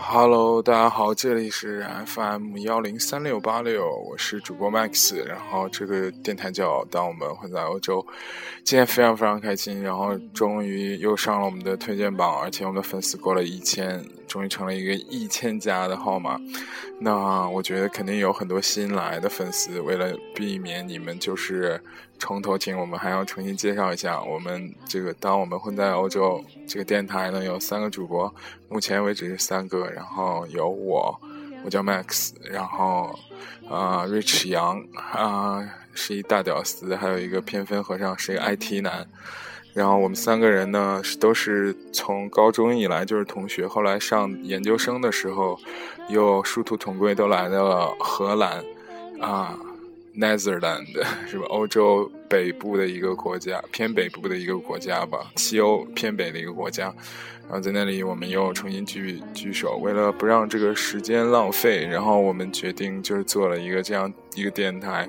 Hello，大家好，这里是 FM 幺零三六八六，我是主播 Max，然后这个电台叫《当我们混在欧洲》，今天非常非常开心，然后终于又上了我们的推荐榜，而且我们的粉丝过了一千，终于成了一个一千加的号码。那我觉得肯定有很多新来的粉丝，为了避免你们就是重头听，我们还要重新介绍一下，我们这个当我们混在欧洲这个电台呢有三个主播，目前为止是三个，然后有我，我叫 Max，然后啊 Rich 杨啊是一大屌丝，还有一个偏分和尚是一个 IT 男。然后我们三个人呢，都是从高中以来就是同学，后来上研究生的时候，又殊途同归，都来到了荷兰，啊，Netherland 是吧？欧洲北部的一个国家，偏北部的一个国家吧，西欧偏北的一个国家。然后在那里，我们又重新聚聚首，为了不让这个时间浪费，然后我们决定就是做了一个这样一个电台。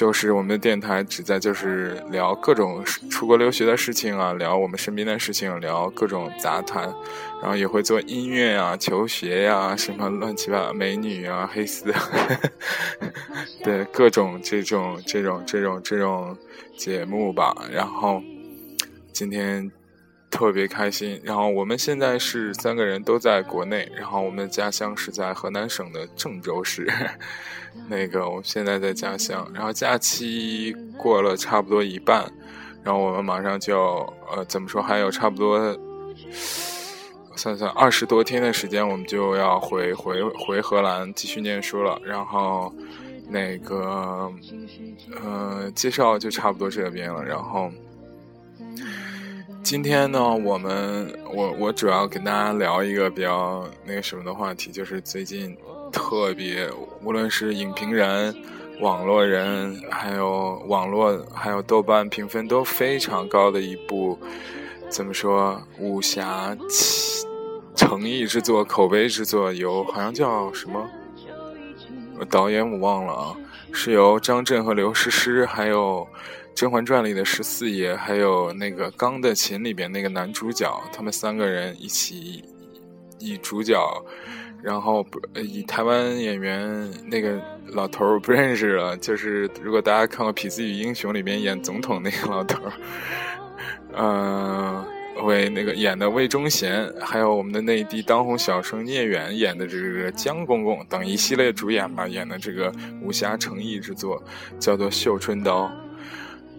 就是我们的电台只在就是聊各种出国留学的事情啊，聊我们身边的事情，聊各种杂谈，然后也会做音乐啊、求学呀、什么乱七八糟美女啊、黑丝，对各种这种这种这种这种节目吧。然后今天特别开心。然后我们现在是三个人都在国内，然后我们的家乡是在河南省的郑州市。那个，我现在在家乡，然后假期过了差不多一半，然后我们马上就呃，怎么说，还有差不多算算二十多天的时间，我们就要回回回荷兰继续念书了。然后那个呃，介绍就差不多这边了。然后今天呢，我们我我主要跟大家聊一个比较那个什么的话题，就是最近。特别，无论是影评人、网络人，还有网络，还有豆瓣评分都非常高的一部，怎么说？武侠诚意之作、口碑之作，由好像叫什么导演我忘了啊，是由张震和刘诗诗，还有《甄嬛传》里的十四爷，还有那个《钢的琴》里边那个男主角，他们三个人一起以主角。然后不以台湾演员那个老头儿不认识了，就是如果大家看过《痞子与英雄》里面演总统那个老头儿，嗯，为那个演的魏忠贤，还有我们的内地当红小生聂远演的这个江公公等一系列主演吧，演的这个武侠诚意之作叫做《绣春刀》，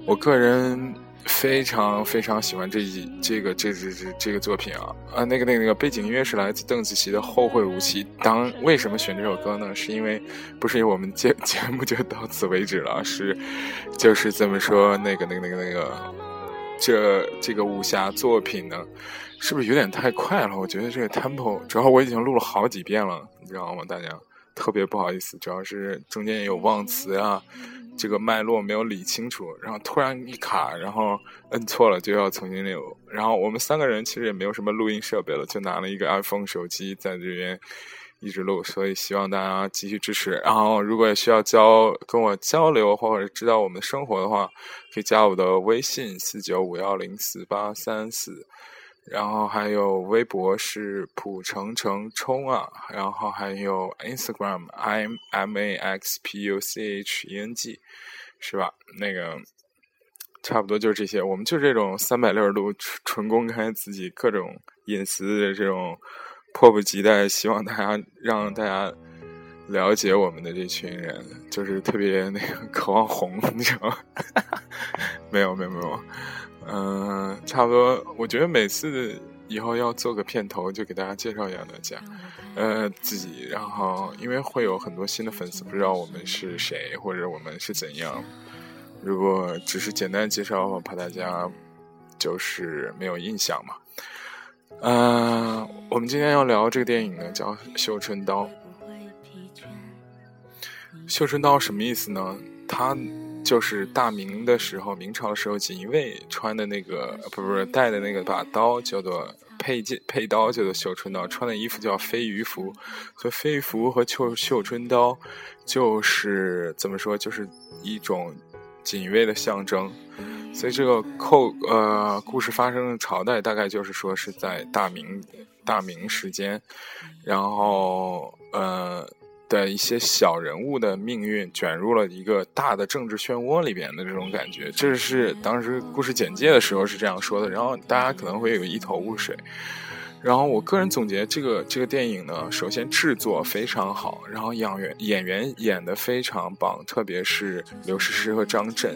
我个人。非常非常喜欢这一这个这这这这个作品啊啊那个那个那个背景音乐是来自邓紫棋的《后会无期》。当为什么选这首歌呢？是因为不是因为我们节 节目就到此为止了，是就是这么说那个那个那个那个这这个武侠作品呢，是不是有点太快了？我觉得这个 tempo 主要我已经录了好几遍了，你知道吗？大家特别不好意思，主要是中间也有忘词啊。这个脉络没有理清楚，然后突然一卡，然后摁错了就要重新录。然后我们三个人其实也没有什么录音设备了，就拿了一个 iPhone 手机在这边一直录。所以希望大家继续支持。然后如果需要交跟我交流或者知道我们的生活的话，可以加我的微信四九五幺零四八三四。然后还有微博是普成成冲啊，然后还有 Instagram M M A X P U C H E N G，是吧？那个差不多就是这些。我们就这种三百六十度纯公开自己各种隐私的这种，迫不及待希望大家让大家了解我们的这群人，就是特别那个渴望红，你知道吗？没有没有没有。嗯，差不多。我觉得每次以后要做个片头，就给大家介绍一下大家，呃，自己。然后，因为会有很多新的粉丝不知道我们是谁或者我们是怎样。如果只是简单介绍的话，怕大家就是没有印象嘛。嗯，我们今天要聊这个电影呢，叫《绣春刀》。绣春刀什么意思呢？它。就是大明的时候，明朝的时候，锦衣卫穿的那个，不不是带的那个把刀，叫做佩剑佩刀，叫做绣春刀。穿的衣服叫飞鱼服，所以飞鱼服和绣绣春刀，就是怎么说，就是一种锦衣卫的象征。所以这个扣呃故事发生的朝代大概就是说是在大明大明时间，然后呃的一些小人物的命运卷入了一个大的政治漩涡里边的这种感觉，这是当时故事简介的时候是这样说的，然后大家可能会有一头雾水。然后我个人总结这个这个电影呢，首先制作非常好，然后演员演员演的非常棒，特别是刘诗诗和张震。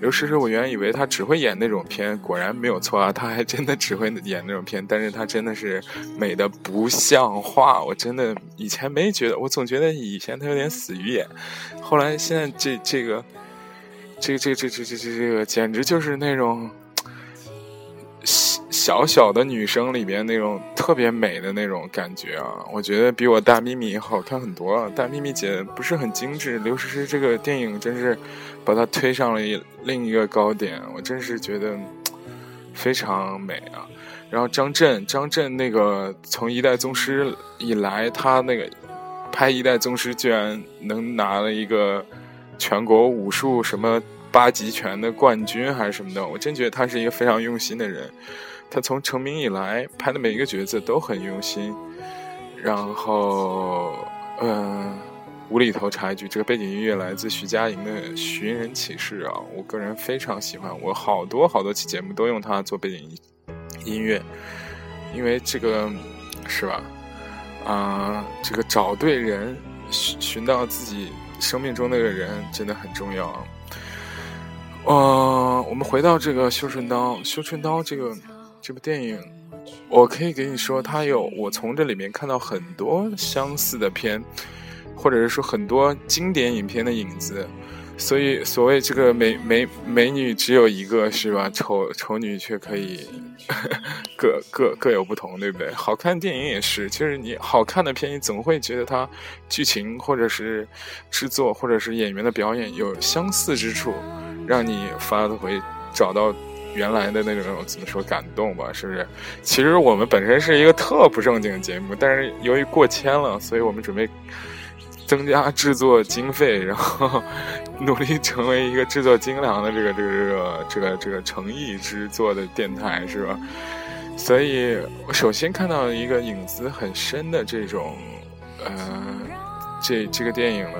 刘诗诗我原以为她只会演那种片，果然没有错啊，她还真的只会演那种片，但是她真的是美的不像话，我真的以前没觉得，我总觉得以前她有点死鱼眼，后来现在这这个，这个这个这这这这这个简直就是那种。小小的女生里边那种特别美的那种感觉啊，我觉得比我大咪咪好看很多。大咪咪姐不是很精致，刘诗诗这个电影真是把她推上了一另一个高点，我真是觉得非常美啊。然后张震，张震那个从一代宗师以来，他那个拍一代宗师居然能拿了一个全国武术什么八极拳的冠军还是什么的，我真觉得他是一个非常用心的人。他从成名以来拍的每一个角色都很用心，然后，嗯，无厘头插一句，这个背景音乐来自徐佳莹的《寻人启事》啊，我个人非常喜欢，我好多好多期节目都用它做背景音乐，因为这个是吧？啊，这个找对人，寻寻到自己生命中那个人真的很重要啊。呃，我们回到这个《绣春刀》，《绣春刀》这个。这部电影，我可以给你说，它有我从这里面看到很多相似的片，或者是说很多经典影片的影子。所以，所谓这个美美美女只有一个，是吧？丑丑女却可以 各各各有不同，对不对？好看电影也是，就是你好看的片，你总会觉得它剧情或者是制作或者是演员的表演有相似之处，让你发回找到。原来的那种怎么说感动吧，是不是？其实我们本身是一个特不正经的节目，但是由于过谦了，所以我们准备增加制作经费，然后努力成为一个制作精良的这个这个这个这个这个诚意制作的电台，是吧？所以我首先看到一个影子很深的这种，呃，这这个电影呢，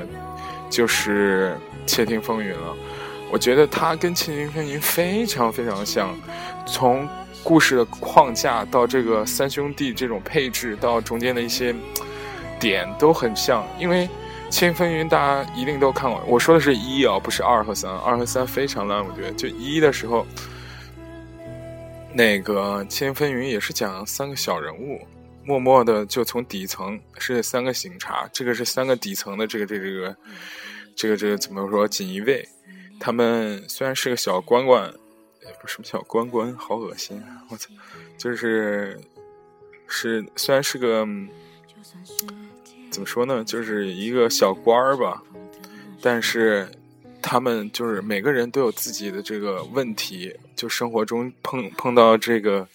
就是《窃听风云》了。我觉得它跟《窃听风云》非常非常像，从故事的框架到这个三兄弟这种配置，到中间的一些点都很像。因为《窃听风云》大家一定都看过，我说的是一啊，不是二和三。二和三非常烂，我觉得就一的时候，那个《窃听风云》也是讲三个小人物，默默的就从底层是三个警察，这个是三个底层的这个这个这个这个这个怎么说锦衣卫。他们虽然是个小关关，不是什么小关关，好恶心啊！我操，就是是虽然是个怎么说呢，就是一个小官儿吧，但是他们就是每个人都有自己的这个问题，就生活中碰碰到这个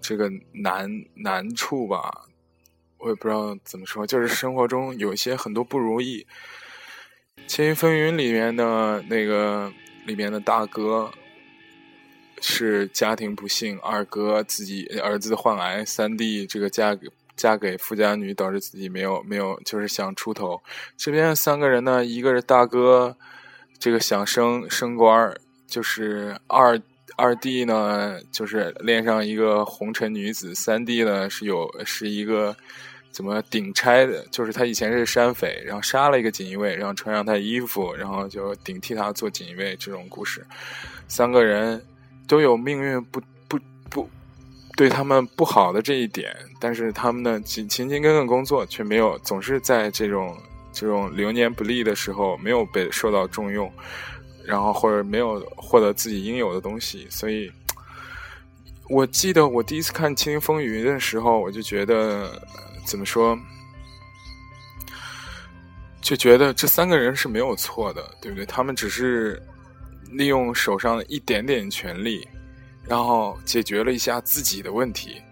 这个难难处吧，我也不知道怎么说，就是生活中有一些很多不如意。《千与风云》里面的那个里面的大哥是家庭不幸，二哥自己儿子患癌，三弟这个嫁给嫁给富家女，导致自己没有没有就是想出头。这边三个人呢，一个是大哥，这个想升升官就是二二弟呢，就是恋上一个红尘女子，三弟呢是有是一个。怎么顶差的？就是他以前是山匪，然后杀了一个锦衣卫，然后穿上他衣服，然后就顶替他做锦衣卫。这种故事，三个人都有命运不不不对他们不好的这一点，但是他们呢勤勤勤恳恳工作，却没有总是在这种这种流年不利的时候没有被受到重用，然后或者没有获得自己应有的东西。所以，我记得我第一次看《青青风云》的时候，我就觉得。怎么说？就觉得这三个人是没有错的，对不对？他们只是利用手上的一点点权力，然后解决了一下自己的问题。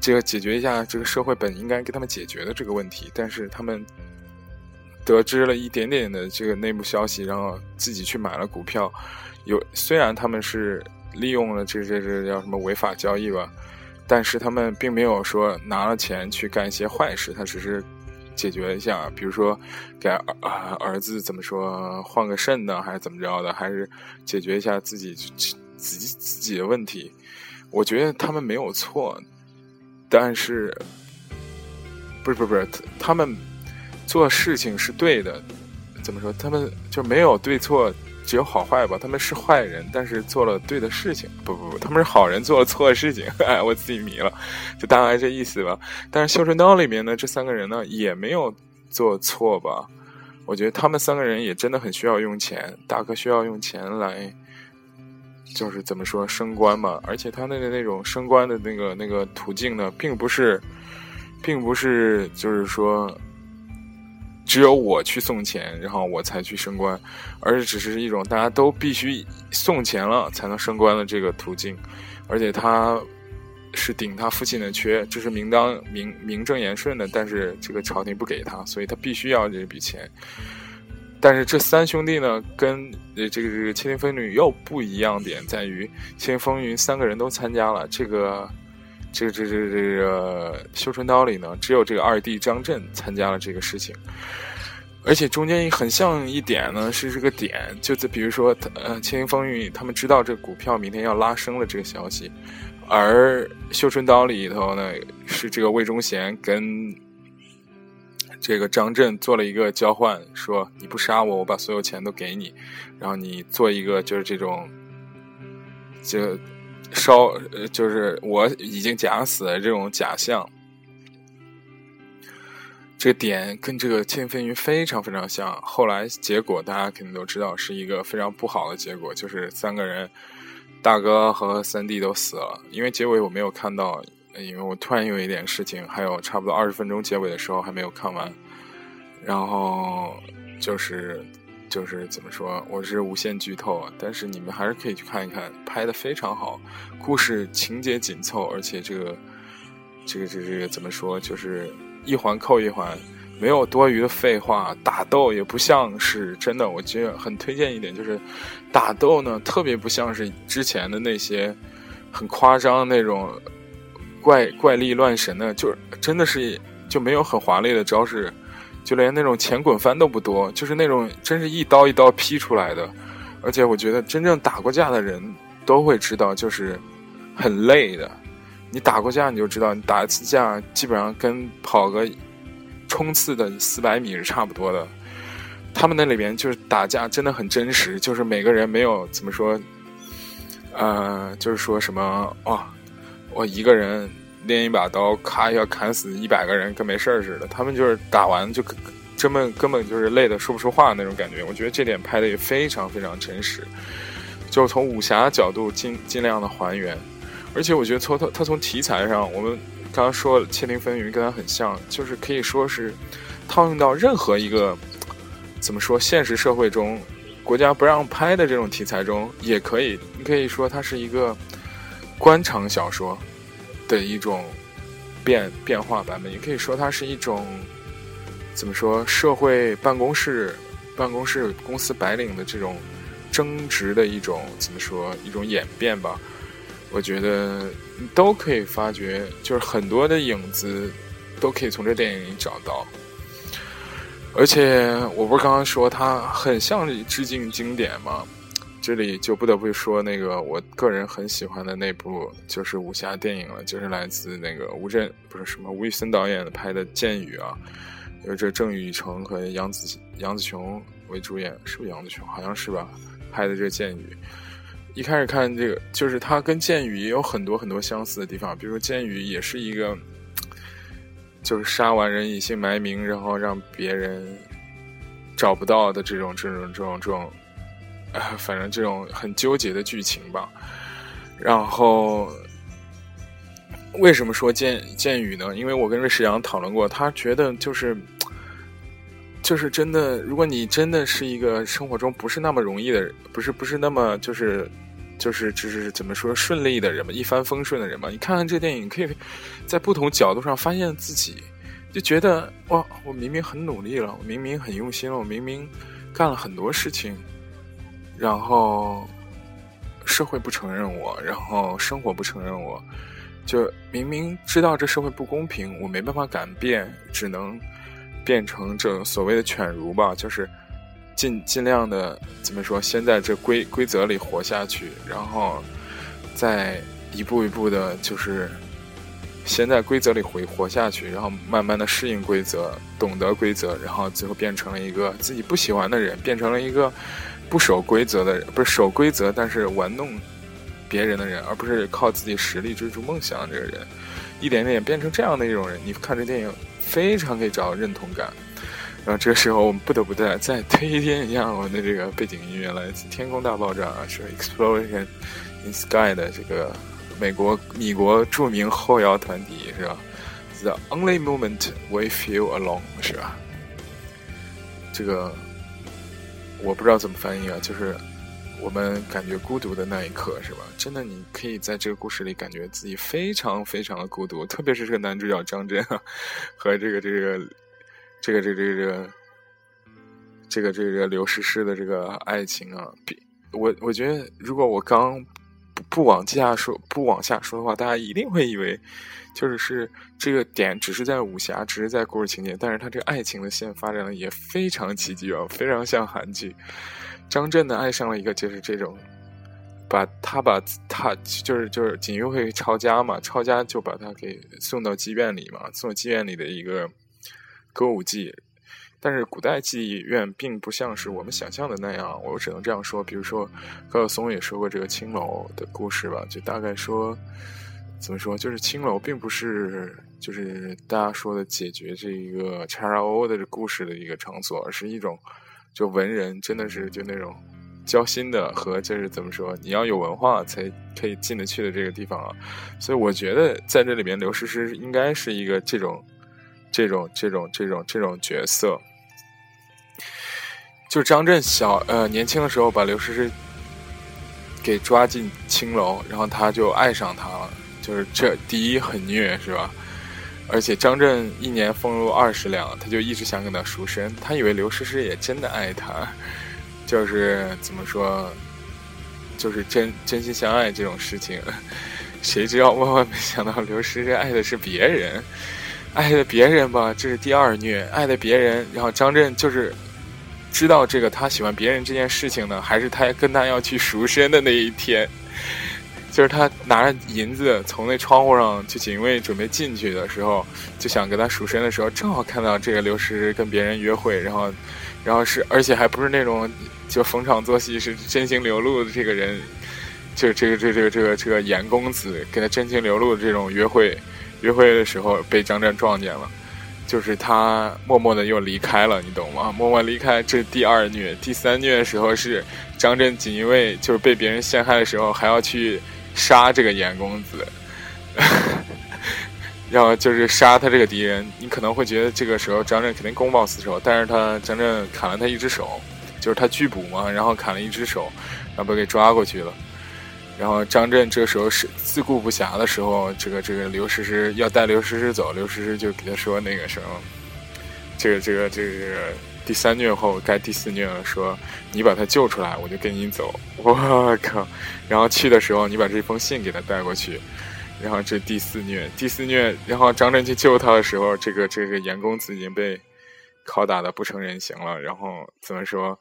这个解决一下这个社会本应该给他们解决的这个问题，但是他们得知了一点点的这个内部消息，然后自己去买了股票。有虽然他们是利用了这这这叫什么违法交易吧，但是他们并没有说拿了钱去干一些坏事，他只是解决一下，比如说给儿儿子怎么说换个肾呢，还是怎么着的，还是解决一下自己自己自己的问题。我觉得他们没有错，但是不是不是不是他们做事情是对的，怎么说？他们就没有对错。只有好坏吧，他们是坏人，但是做了对的事情。不不不，他们是好人，做了错的事情。哎，我自己迷了，就大概这意思吧。但是《绣春刀》里面呢，这三个人呢也没有做错吧？我觉得他们三个人也真的很需要用钱，大哥需要用钱来，就是怎么说升官嘛。而且他那个那种升官的那个那个途径呢，并不是，并不是就是说。只有我去送钱，然后我才去升官，而且只是一种大家都必须送钱了才能升官的这个途径，而且他是顶他父亲的缺，这是名当名名正言顺的，但是这个朝廷不给他，所以他必须要这笔钱。但是这三兄弟呢，跟呃这个这个《千年风云》又不一样点在于，《千年风云》三个人都参加了这个。这个这这这个《绣春刀》里呢，只有这个二弟张震参加了这个事情，而且中间很像一点呢，是这个点，就在比如说，呃，《千年风云》他们知道这个股票明天要拉升了这个消息，而《绣春刀》里头呢，是这个魏忠贤跟这个张震做了一个交换，说你不杀我，我把所有钱都给你，然后你做一个就是这种，就。烧，就是我已经假死的这种假象，这个点跟这个《千飞云》非常非常像。后来结果大家肯定都知道，是一个非常不好的结果，就是三个人，大哥和三弟都死了。因为结尾我没有看到，因为我突然有一点事情，还有差不多二十分钟结尾的时候还没有看完，然后就是。就是怎么说，我是无限剧透，但是你们还是可以去看一看，拍的非常好，故事情节紧凑，而且这个，这个这个这个怎么说，就是一环扣一环，没有多余的废话，打斗也不像是真的，我觉得很推荐一点，就是打斗呢特别不像是之前的那些很夸张那种怪怪力乱神的，就是真的是就没有很华丽的招式。就连那种前滚翻都不多，就是那种真是一刀一刀劈出来的，而且我觉得真正打过架的人都会知道，就是很累的。你打过架你就知道，你打一次架基本上跟跑个冲刺的四百米是差不多的。他们那里边就是打架真的很真实，就是每个人没有怎么说，呃，就是说什么哦，我一个人。练一把刀，咔一下砍死一百个人，跟没事儿似的。他们就是打完就根本根本就是累的说不出话那种感觉。我觉得这点拍的也非常非常真实，就是从武侠角度尽尽量的还原。而且我觉得从他他从题材上，我们刚刚说《窃听风云》跟他很像，就是可以说是套用到任何一个怎么说现实社会中国家不让拍的这种题材中也可以。你可以说它是一个官场小说。的一种变变化版本，也可以说它是一种怎么说社会办公室办公室公司白领的这种争执的一种怎么说一种演变吧。我觉得都可以发掘，就是很多的影子都可以从这电影里找到。而且我不是刚刚说它很像致敬经典吗？这里就不得不说那个我个人很喜欢的那部就是武侠电影了，就是来自那个吴镇不是什么吴宇森导演拍的《剑雨》啊，有这郑雨成和杨紫杨紫琼为主演，是不是杨紫琼？好像是吧？拍的这《剑雨》，一开始看这个，就是它跟《剑雨》也有很多很多相似的地方，比如说《剑雨》也是一个，就是杀完人隐姓埋名，然后让别人找不到的这种这种这种这种。反正这种很纠结的剧情吧，然后为什么说剑剑雨呢？因为我跟瑞士阳讨论过，他觉得就是就是真的，如果你真的是一个生活中不是那么容易的人，不是不是那么就是就是就是怎么说顺利的人嘛，一帆风顺的人嘛，你看看这电影，可以在不同角度上发现自己。就觉得哇，我明明很努力了，我明明很用心了，我明明干了很多事情，然后社会不承认我，然后生活不承认我，就明明知道这社会不公平，我没办法改变，只能变成这所谓的犬儒吧，就是尽尽量的怎么说，先在这规规则里活下去，然后再一步一步的，就是。先在规则里活活下去，然后慢慢的适应规则，懂得规则，然后最后变成了一个自己不喜欢的人，变成了一个不守规则的人，不是守规则，但是玩弄别人的人，而不是靠自己实力追逐梦想的这个人，一点点变成这样的一种人。你看这电影非常可以找到认同感。然后这个时候我们不得不再再推荐一下我们的这个背景音乐，来自《天空大爆炸》啊是《Explosion in Sky》的这个。美国米国著名后摇团体是吧？The only moment we feel alone 是吧？这个我不知道怎么翻译啊，就是我们感觉孤独的那一刻是吧？真的，你可以在这个故事里感觉自己非常非常的孤独，特别是这个男主角张真啊和这个这个这个这个这个这个这个刘诗诗的这个爱情啊，比我我觉得如果我刚。不往下说，不往下说的话，大家一定会以为，就是是这个点只是在武侠，只是在故事情节，但是他这个爱情的线发展的也非常奇迹啊，非常像韩剧。张震呢爱上了一个就是这种，把他把他就是就是锦衣卫抄家嘛，抄家就把他给送到妓院里嘛，送妓院里的一个歌舞伎。但是古代妓院并不像是我们想象的那样，我只能这样说。比如说，高晓松也说过这个青楼的故事吧，就大概说，怎么说，就是青楼并不是就是大家说的解决这一个 XRO 的故事的一个场所，而是一种就文人真的是就那种交心的和就是怎么说，你要有文化才可以进得去的这个地方啊。所以我觉得在这里面，刘诗诗应该是一个这种这种这种这种这种角色。就张震小呃年轻的时候把刘诗诗给抓进青楼，然后他就爱上她了。就是这第一很虐是吧？而且张震一年俸禄二十两，他就一直想跟她赎身。他以为刘诗诗也真的爱他，就是怎么说，就是真真心相爱这种事情。谁知道万万没想到刘诗诗爱的是别人，爱的别人吧，这是第二虐，爱的别人。然后张震就是。知道这个他喜欢别人这件事情呢，还是他跟他要去赎身的那一天，就是他拿着银子从那窗户上去警卫准备进去的时候，就想跟他赎身的时候，正好看到这个刘诗诗跟别人约会，然后，然后是而且还不是那种就逢场作戏，是真情流露的这个人，就这个这个这个这个这个严公子跟他真情流露的这种约会，约会的时候被张震撞见了。就是他默默的又离开了，你懂吗？默默离开，这是第二虐。第三虐的时候是张震锦衣卫，就是被别人陷害的时候，还要去杀这个严公子，然后就是杀他这个敌人。你可能会觉得这个时候张震肯定公报私仇，但是他张震砍了他一只手，就是他拒捕嘛，然后砍了一只手，然后被给抓过去了。然后张震这时候是自顾不暇的时候，这个这个刘诗诗要带刘诗诗走，刘诗诗就给他说那个什么，这个这个这个第三虐后该第四虐了，说你把他救出来，我就跟你走。我靠！然后去的时候你把这封信给他带过去，然后这第四虐，第四虐，然后张震去救他的时候，这个这个严公子已经被拷打的不成人形了，然后怎么说？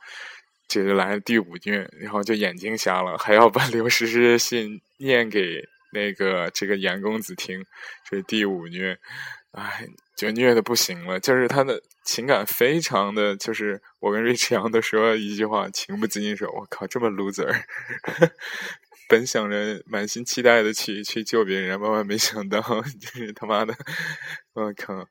这就来第五虐，然后就眼睛瞎了，还要把 刘诗诗的信念给那个这个严公子听，这是第五虐，哎，就虐的不行了，就是他的情感非常的，就是我跟瑞驰阳都说一句话，情不自禁说，我靠，这么 loser，本想着满心期待的去去救别人，万万没想到，就是他妈的，我靠，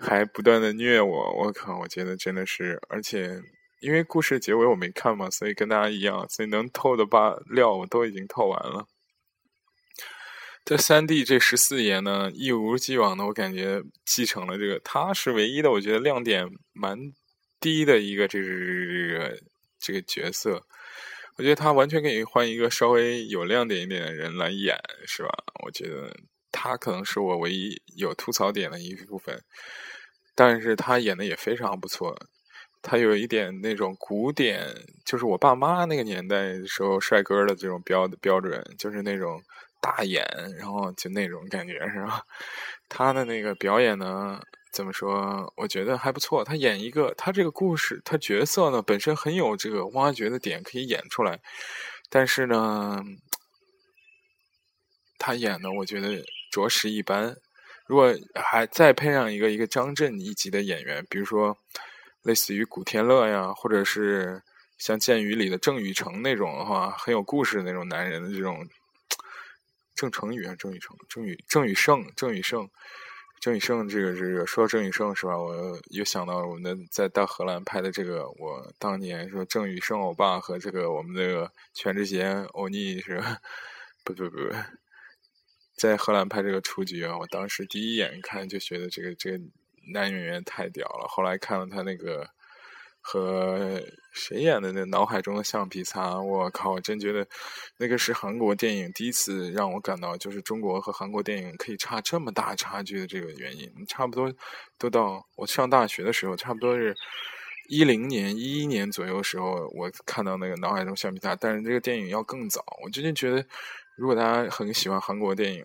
还不断的虐我，我靠，我觉得真的是，而且。因为故事结尾我没看嘛，所以跟大家一样，所以能透的把料我都已经透完了。这三 D 这十四爷呢，一如既往的，我感觉继承了这个，他是唯一的，我觉得亮点蛮低的一个，这个这个这个角色。我觉得他完全可以换一个稍微有亮点一点的人来演，是吧？我觉得他可能是我唯一有吐槽点的一部分。但是他演的也非常不错。他有一点那种古典，就是我爸妈那个年代的时候帅哥的这种标标准，就是那种大眼，然后就那种感觉是吧？他的那个表演呢，怎么说？我觉得还不错。他演一个，他这个故事，他角色呢本身很有这个挖掘的点可以演出来，但是呢，他演的我觉得着实一般。如果还再配上一个一个张震一级的演员，比如说。类似于古天乐呀，或者是像《剑雨》里的郑雨成那种的话，很有故事的那种男人的这种郑成宇啊，郑雨成、郑雨郑雨盛、郑雨盛、郑雨盛，这个这个说郑雨盛是吧？我又想到我们的在大荷兰拍的这个，我当年说郑雨盛欧巴和这个我们那个全智贤欧尼是吧？不不不，在荷兰拍这个雏菊啊，我当时第一眼看就觉得这个这个。男演员太屌了！后来看了他那个和谁演的那脑海中的橡皮擦，我靠！我真觉得那个是韩国电影第一次让我感到，就是中国和韩国电影可以差这么大差距的这个原因。差不多都到我上大学的时候，差不多是一零年、一一年左右时候，我看到那个脑海中橡皮擦。但是这个电影要更早。我最近觉得，如果大家很喜欢韩国电影，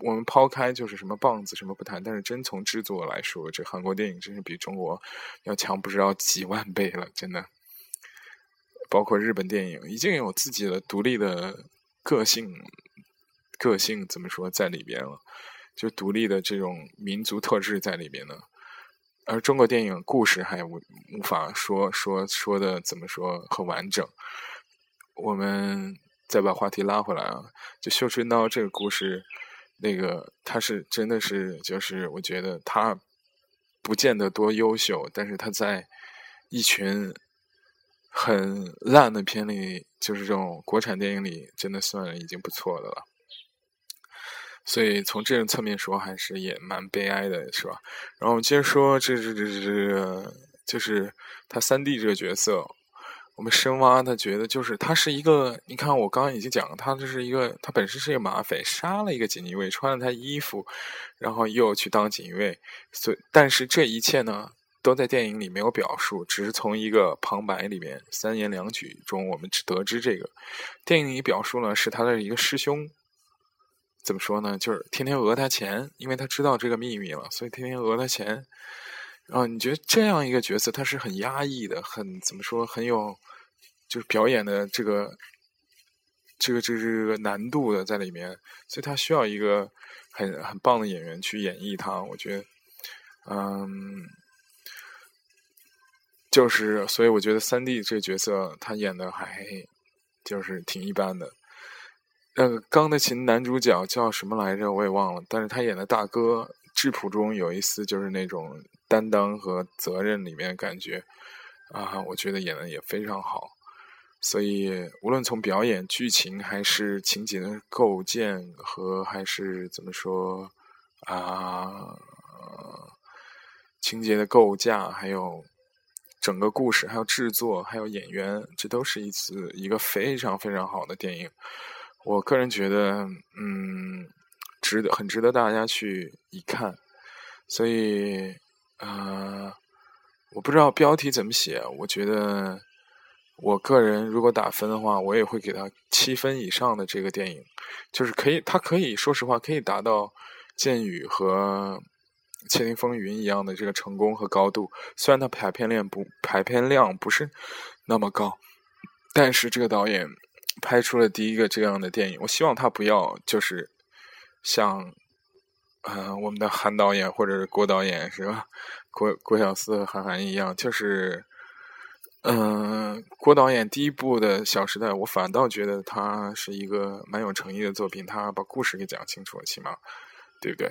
我们抛开就是什么棒子什么不谈，但是真从制作来说，这韩国电影真是比中国要强不知道几万倍了，真的。包括日本电影已经有自己的独立的个性，个性怎么说在里边了？就独立的这种民族特质在里边呢。而中国电影故事还无无法说说说的怎么说很完整。我们再把话题拉回来啊，就《绣春刀》这个故事。那个他是真的是，就是我觉得他不见得多优秀，但是他在一群很烂的片里，就是这种国产电影里，真的算已经不错的了。所以从这个侧面说，还是也蛮悲哀的，是吧？然后接着说，这这这这，就是他三弟这个角色。我们深挖，他觉得就是他是一个，你看我刚刚已经讲了，他这是一个，他本身是一个马匪，杀了一个锦衣卫，穿了他衣服，然后又去当锦衣卫，所以但是这一切呢，都在电影里没有表述，只是从一个旁白里面三言两语中，我们只得知这个电影里表述呢是他的一个师兄，怎么说呢？就是天天讹他钱，因为他知道这个秘密了，所以天天讹他钱。啊，你觉得这样一个角色，他是很压抑的，很怎么说，很有就是表演的这个这个这个这个难度的在里面，所以他需要一个很很棒的演员去演绎他。我觉得，嗯，就是所以我觉得三 D 这个角色他演的还就是挺一般的。那个《钢的琴》男主角叫什么来着？我也忘了，但是他演的大哥质朴中有一丝就是那种。担当和责任里面感觉啊，我觉得演的也非常好，所以无论从表演、剧情还是情节的构建和还是怎么说啊，情节的构架，还有整个故事，还有制作，还有演员，这都是一次一个非常非常好的电影。我个人觉得，嗯，值得很值得大家去一看，所以。呃，我不知道标题怎么写。我觉得，我个人如果打分的话，我也会给他七分以上的这个电影，就是可以，他可以说实话可以达到《剑雨》和《窃听风云》一样的这个成功和高度。虽然他排片量不排片量不是那么高，但是这个导演拍出了第一个这样的电影。我希望他不要就是像。嗯，我们的韩导演或者是郭导演是吧？郭郭小四韩寒一样，就是，嗯，郭导演第一部的《小时代》，我反倒觉得他是一个蛮有诚意的作品，他把故事给讲清楚了，起码，对不对？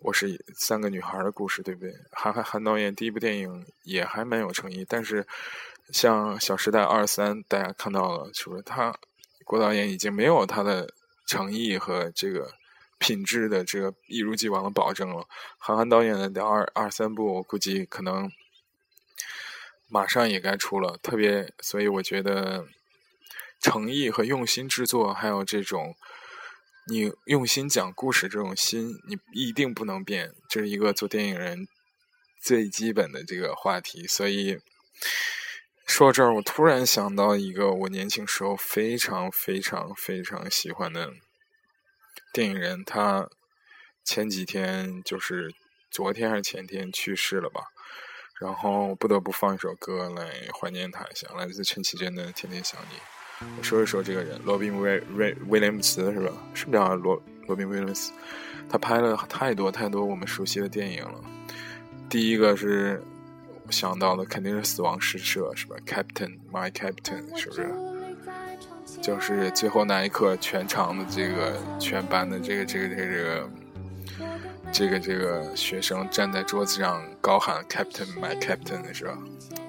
我是三个女孩的故事，对不对？韩韩韩导演第一部电影也还蛮有诚意，但是像《小时代》二三，大家看到了，是不是他郭导演已经没有他的诚意和这个。品质的这个一如既往的保证了，韩寒导演的二二三部，我估计可能马上也该出了。特别，所以我觉得诚意和用心制作，还有这种你用心讲故事这种心，你一定不能变。这是一个做电影人最基本的这个话题。所以说到这儿，我突然想到一个我年轻时候非常非常非常喜欢的电影人，他前几天就是昨天还是前天去世了吧？然后不得不放一首歌来怀念他一下，来自陈绮贞的《天天想你》。我说一说这个人，罗宾威威威廉姆斯是吧？是不是叫罗罗宾威廉姆斯？他拍了太多太多我们熟悉的电影了。第一个是想到的肯定是《死亡诗社》是吧？Captain My Captain 是不是？就是最后那一刻，全场的这个全班的这个这个这个这个这个这个这个学生站在桌子上高喊 Captain My Captain 的是吧？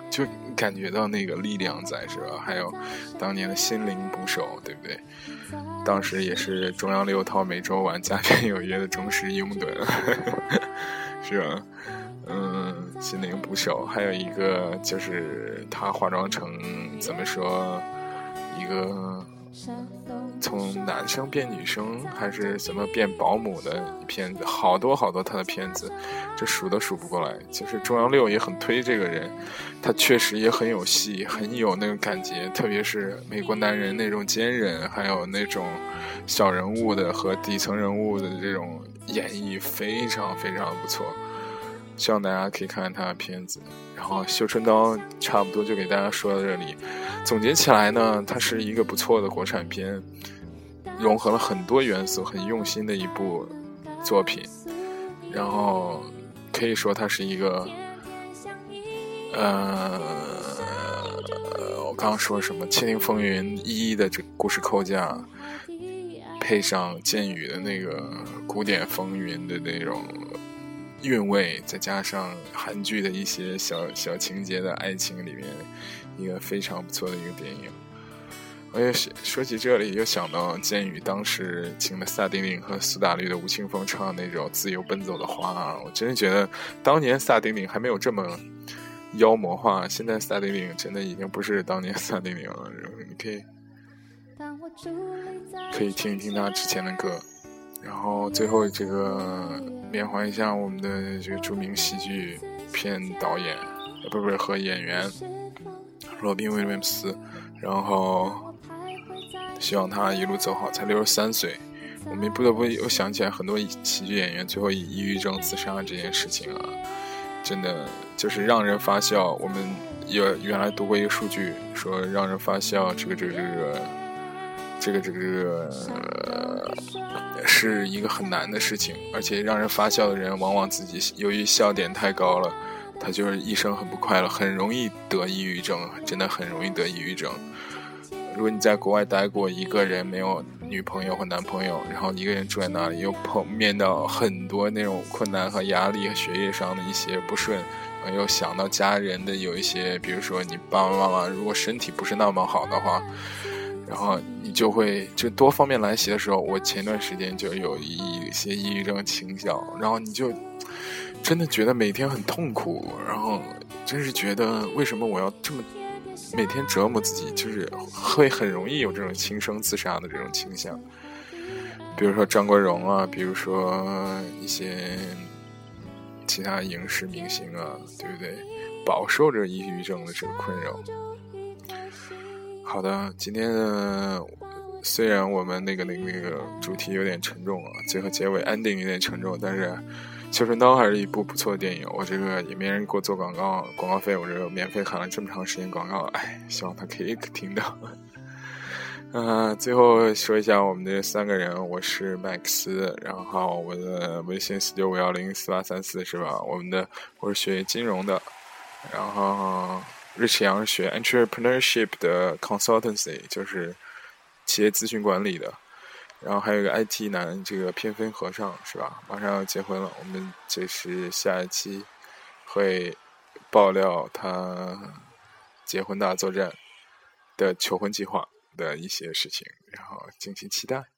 就感觉到那个力量在是吧？还有当年的心灵捕手，对不对？当时也是中央六套每周晚家庭有约的忠实拥趸，是吧？嗯，心灵捕手，还有一个就是他化妆成怎么说一个。从男生变女生还是怎么变保姆的片子，好多好多他的片子，这数都数不过来。就是中央六也很推这个人，他确实也很有戏，很有那个感觉，特别是美国男人那种坚韧，还有那种小人物的和底层人物的这种演绎，非常非常不错。希望大家可以看看他的片子。然后《绣春刀》差不多就给大家说到这里。总结起来呢，它是一个不错的国产片，融合了很多元素，很用心的一部作品。然后可以说它是一个，呃，我刚刚说什么《窃听风云》一的这故事构架，配上剑雨的那个古典风云的那种。韵味，再加上韩剧的一些小小情节的爱情里面，一个非常不错的一个电影。我也说起这里，又想到剑宇当时请了萨顶顶和苏打绿的吴青峰唱那种《自由奔走的花》，我真的觉得当年萨顶顶还没有这么妖魔化，现在萨顶顶真的已经不是当年萨顶顶了。你可以可以听一听他之前的歌。然后最后这个缅怀一下我们的这个著名喜剧片导演，不不是和演员罗宾威廉姆斯，然后希望他一路走好，才六十三岁。我们不得不又想起来很多喜剧演员最后以抑郁症自杀这件事情啊，真的就是让人发笑。我们有原来读过一个数据，说让人发笑这个这个这个。这个这个这个是一个很难的事情，而且让人发笑的人，往往自己由于笑点太高了，他就是一生很不快乐，很容易得抑郁症，真的很容易得抑郁症。如果你在国外待过，一个人没有女朋友或男朋友，然后一个人住在那里，又碰面到很多那种困难和压力学业上的一些不顺，又想到家人的有一些，比如说你爸爸妈妈如果身体不是那么好的话。然后你就会就多方面来袭的时候，我前段时间就有一些抑郁症倾向，然后你就真的觉得每天很痛苦，然后真是觉得为什么我要这么每天折磨自己，就是会很容易有这种轻生自杀的这种倾向。比如说张国荣啊，比如说一些其他影视明星啊，对不对？饱受着抑郁症的这个困扰。好的，今天虽然我们那个那个那个主题有点沉重啊，最后结尾 ending 有点沉重，但是《绣春刀》还是一部不错的电影。我这个也没人给我做广告，广告费我这个免费喊了这么长时间广告，哎，希望他可以 听到。嗯，最后说一下我们的三个人，我是麦克斯，然后我的微信四九五幺零四八三四是吧？我们的我是学金融的，然后。瑞奇阳学 entrepreneurship 的 consultancy，就是企业咨询管理的。然后还有一个 IT 男，这个偏分和尚是吧？马上要结婚了，我们这是下一期会爆料他结婚大作战的求婚计划的一些事情，然后敬请期待。